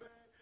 man.